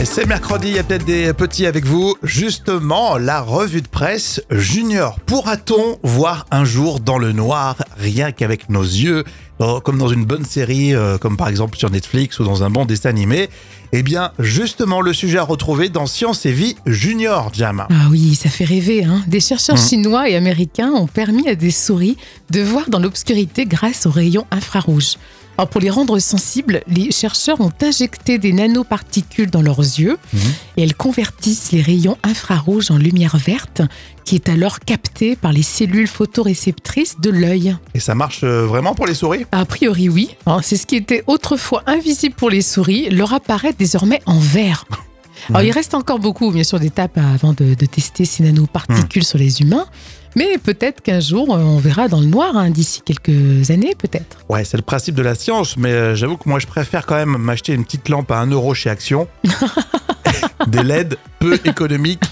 Et c'est mercredi, il y a peut-être des petits avec vous. Justement, la revue de presse junior. Pourra-t-on voir un jour dans le noir, rien qu'avec nos yeux, comme dans une bonne série, euh, comme par exemple sur Netflix ou dans un bon dessin animé? Eh bien, justement, le sujet à retrouver dans Science et Vie Junior, Jam. Ah oui, ça fait rêver. Hein des chercheurs Mmh. chinois et américains ont permis à des souris de voir dans l'obscurité grâce aux rayons infrarouges. Alors pour les rendre sensibles, les chercheurs ont injecté des nanoparticules dans leurs yeux et elles convertissent les rayons infrarouges en lumière verte qui est alors captée par les cellules photoréceptrices de l'œil. Et ça marche euh, vraiment pour les souris? A priori oui, Alors, c'est ce qui était autrefois invisible pour les souris, leur apparaît désormais en vert. Alors, il reste encore beaucoup, bien sûr, d'étapes avant de, de tester ces nanoparticules sur les humains. Mais peut-être qu'un jour, euh, on verra dans le noir, hein, d'ici quelques années, peut-être. Ouais, c'est le principe de la science, mais euh, j'avoue que moi je préfère quand même m'acheter une petite lampe à 1 euro chez Action. Des LED peu économiques.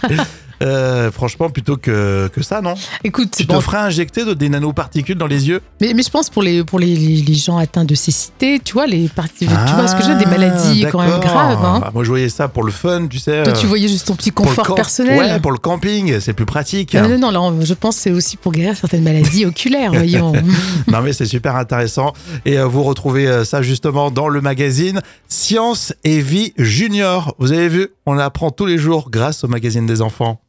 Euh, franchement, plutôt que, que ça, non? Écoute, Tu bon, te ferais injecter de- des nanoparticules dans les yeux? Mais, mais je pense pour les, pour les, les- les gens atteints de cécité, tu vois, les parties, tu vois ce que je veux des maladies quand même Ah, graves. hein. Ah, Moi, je voyais ça pour le fun, tu sais. Toi, euh, tu voyais juste ton petit confort personnel. Ouais, pour le camping, c'est plus pratique. Non, non, non, là, je pense que c'est aussi pour guérir certaines maladies oculaires, voyons. Non mais c'est super intéressant et euh, vous retrouvez euh, ça justement dans le magazine Science et Vie Junior. Vous avez vu, on apprend tous les jours grâce au magazine des enfants.